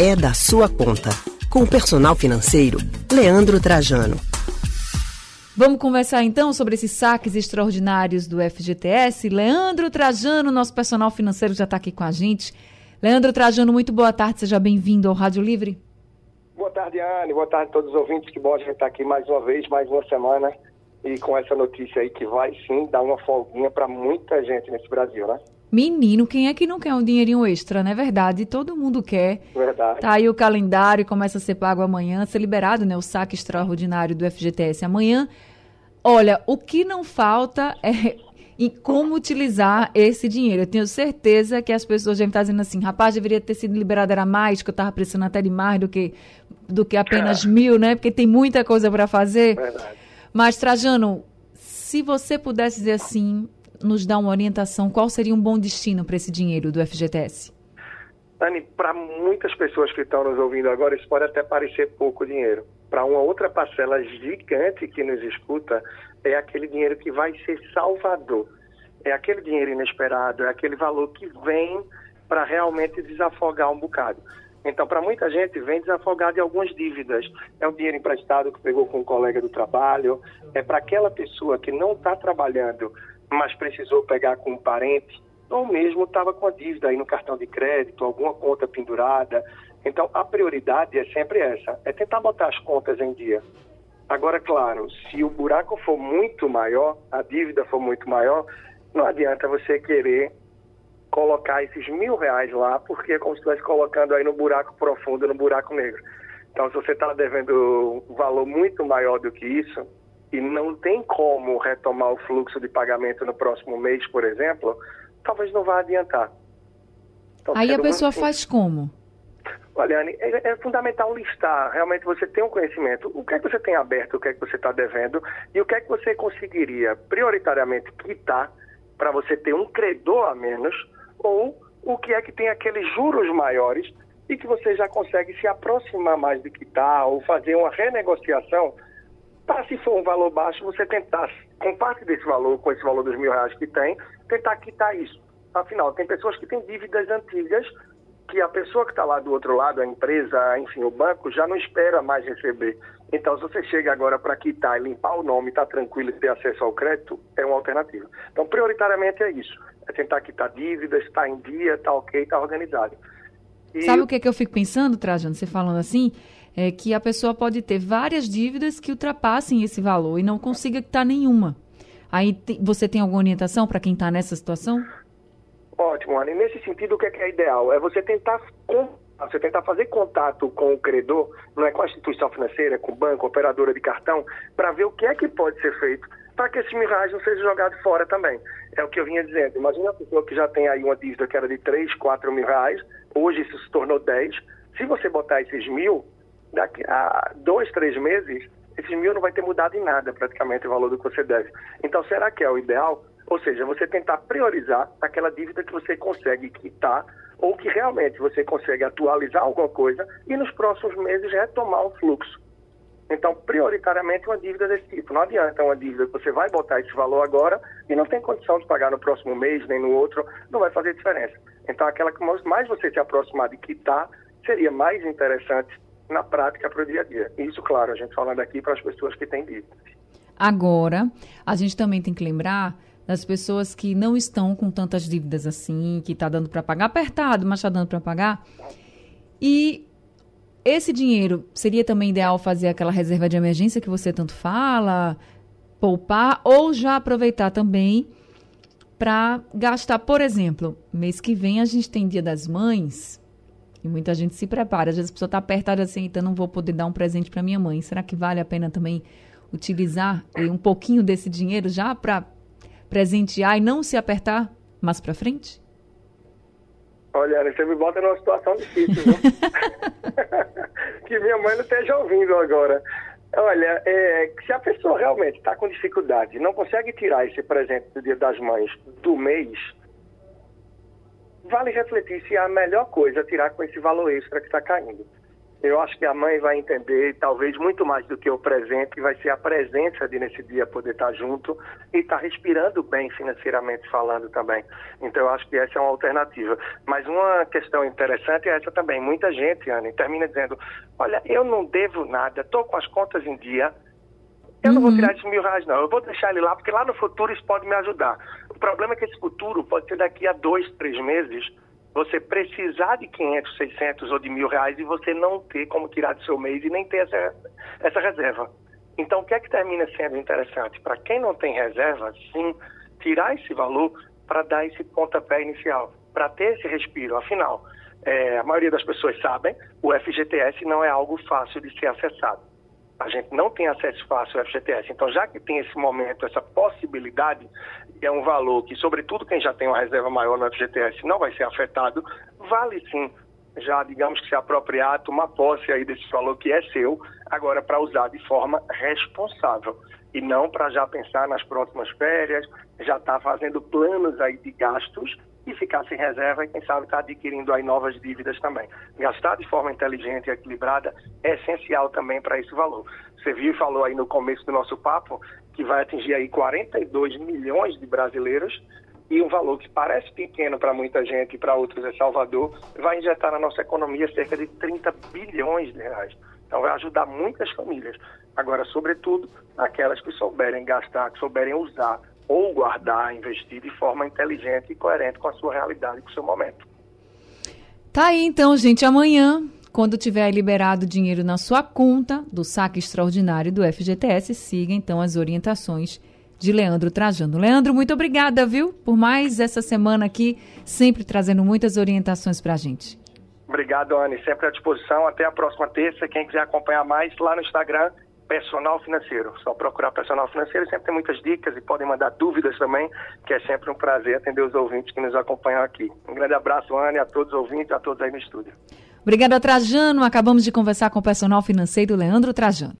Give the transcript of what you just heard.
é da sua conta. Com o personal financeiro, Leandro Trajano. Vamos conversar então sobre esses saques extraordinários do FGTS. Leandro Trajano, nosso personal financeiro, já está aqui com a gente. Leandro Trajano, muito boa tarde, seja bem-vindo ao Rádio Livre. Boa tarde, Anne. Boa tarde a todos os ouvintes. Que bom a gente estar tá aqui mais uma vez, mais uma semana. E com essa notícia aí que vai sim dar uma folguinha para muita gente nesse Brasil, né? Menino, quem é que não quer um dinheirinho extra, não é verdade? Todo mundo quer. Verdade. Tá aí o calendário, começa a ser pago amanhã, ser liberado, né? O saque extraordinário do FGTS amanhã. Olha, o que não falta é em como utilizar esse dinheiro. Eu tenho certeza que as pessoas já estão dizendo assim, rapaz, deveria ter sido liberado, era mais, que eu estava precisando até de mais do que, do que apenas é. mil, né? Porque tem muita coisa para fazer. Verdade. Mas, Trajano, se você pudesse dizer assim, nos dar uma orientação, qual seria um bom destino para esse dinheiro do FGTS? Dani, para muitas pessoas que estão nos ouvindo agora, isso pode até parecer pouco dinheiro. Para uma outra parcela gigante que nos escuta, é aquele dinheiro que vai ser salvador. É aquele dinheiro inesperado, é aquele valor que vem para realmente desafogar um bocado. Então, para muita gente, vem desafogar de algumas dívidas. É o dinheiro emprestado que pegou com um colega do trabalho, é para aquela pessoa que não está trabalhando, mas precisou pegar com um parente, ou mesmo estava com a dívida aí no cartão de crédito, alguma conta pendurada. Então, a prioridade é sempre essa, é tentar botar as contas em dia. Agora, claro, se o buraco for muito maior, a dívida for muito maior, não adianta você querer colocar esses mil reais lá, porque é como se estivesse colocando aí no buraco profundo, no buraco negro. Então, se você está devendo um valor muito maior do que isso, e não tem como retomar o fluxo de pagamento no próximo mês, por exemplo, talvez não vá adiantar. Então, Aí a pessoa muito... faz como? Olha, Anne, é, é, fundamental listar, realmente você tem um conhecimento, o que é que você tem aberto, o que é que você está devendo e o que é que você conseguiria prioritariamente quitar para você ter um credor a menos ou o que é que tem aqueles juros maiores e que você já consegue se aproximar mais de quitar ou fazer uma renegociação para, se for um valor baixo, você tentar, com parte desse valor, com esse valor dos mil reais que tem, tentar quitar isso. Afinal, tem pessoas que têm dívidas antigas que a pessoa que está lá do outro lado, a empresa, enfim, o banco, já não espera mais receber. Então, se você chega agora para quitar e limpar o nome, está tranquilo e ter acesso ao crédito, é uma alternativa. Então, prioritariamente é isso. É tentar quitar dívidas, estar tá em dia, está ok, está organizado. E... Sabe o que, é que eu fico pensando, Trajano, você falando assim? É que a pessoa pode ter várias dívidas que ultrapassem esse valor e não consiga quitar nenhuma. Aí você tem alguma orientação para quem está nessa situação? Ótimo, Ana. E nesse sentido, o que é, que é ideal? É você tentar você tentar fazer contato com o credor, não é com a instituição financeira, com o banco, operadora de cartão, para ver o que é que pode ser feito para que esse mil reais não seja jogado fora também. É o que eu vinha dizendo. Imagina uma pessoa que já tem aí uma dívida que era de 3, 4 mil reais, hoje isso se tornou 10. Se você botar esses mil, daqui a dois, três meses, esses mil não vai ter mudado em nada praticamente o valor do que você deve. Então, será que é o ideal? Ou seja, você tentar priorizar aquela dívida que você consegue quitar ou que realmente você consegue atualizar alguma coisa e nos próximos meses retomar o fluxo. Então, prioritariamente, uma dívida desse tipo. Não adianta uma dívida que você vai botar esse valor agora e não tem condição de pagar no próximo mês nem no outro, não vai fazer diferença. Então, aquela que mais você se aproximar de quitar, seria mais interessante na prática para o dia a dia. Isso, claro, a gente falando aqui para as pessoas que têm dívidas. Agora, a gente também tem que lembrar das pessoas que não estão com tantas dívidas assim, que está dando para pagar apertado, mas está dando para pagar. E esse dinheiro seria também ideal fazer aquela reserva de emergência que você tanto fala, poupar, ou já aproveitar também para gastar, por exemplo, mês que vem a gente tem Dia das Mães e muita gente se prepara. Às vezes a pessoa está apertada assim, então não vou poder dar um presente para minha mãe. Será que vale a pena também utilizar um pouquinho desse dinheiro já para presentear e não se apertar mais para frente? Olha, você me bota numa situação difícil, viu? que minha mãe não esteja ouvindo agora. Olha, é, se a pessoa realmente está com dificuldade, não consegue tirar esse presente do Dia das Mães do mês, vale refletir se é a melhor coisa tirar com esse valor extra que está caindo. Eu acho que a mãe vai entender, talvez muito mais do que o presente, que vai ser a presença de nesse dia poder estar junto e estar respirando bem financeiramente falando também. Então eu acho que essa é uma alternativa. Mas uma questão interessante é essa também. Muita gente, Anne, termina dizendo, olha, eu não devo nada, estou com as contas em dia, eu uhum. não vou uhum. tirar esses mil reais, não. Eu vou deixar ele lá, porque lá no futuro isso pode me ajudar. O problema é que esse futuro pode ser daqui a dois, três meses você precisar de 500, 600 ou de mil reais e você não ter como tirar do seu mês e nem ter essa, essa reserva. Então, o que é que termina sendo interessante? Para quem não tem reserva, sim, tirar esse valor para dar esse pontapé inicial, para ter esse respiro. Afinal, é, a maioria das pessoas sabem, o FGTS não é algo fácil de ser acessado. A gente não tem acesso fácil ao FGTS. Então, já que tem esse momento, essa possibilidade, é um valor que, sobretudo, quem já tem uma reserva maior no FGTS não vai ser afetado, vale sim já, digamos que se apropriar, tomar posse aí desse valor que é seu, agora para usar de forma responsável e não para já pensar nas próximas férias, já estar tá fazendo planos aí de gastos e ficar sem reserva e quem sabe estar tá adquirindo aí novas dívidas também. Gastar de forma inteligente e equilibrada é essencial também para esse valor. Você viu e falou aí no começo do nosso papo que vai atingir aí 42 milhões de brasileiros e um valor que parece pequeno para muita gente e para outros é Salvador, vai injetar na nossa economia cerca de 30 bilhões de reais. Então vai ajudar muitas famílias. Agora, sobretudo, aquelas que souberem gastar, que souberem usar ou guardar, investir de forma inteligente e coerente com a sua realidade, com o seu momento. Tá aí então, gente. Amanhã, quando tiver liberado dinheiro na sua conta do saque extraordinário do FGTS, siga então as orientações de Leandro Trajano. Leandro, muito obrigada, viu, por mais essa semana aqui, sempre trazendo muitas orientações para a gente. Obrigado, Anne. Sempre à disposição. Até a próxima terça. Quem quiser acompanhar mais, lá no Instagram, Personal Financeiro. Só procurar Personal Financeiro, sempre tem muitas dicas e podem mandar dúvidas também, que é sempre um prazer atender os ouvintes que nos acompanham aqui. Um grande abraço, Anne, a todos os ouvintes, a todos aí no estúdio. Obrigada, Trajano. Acabamos de conversar com o personal financeiro Leandro Trajano.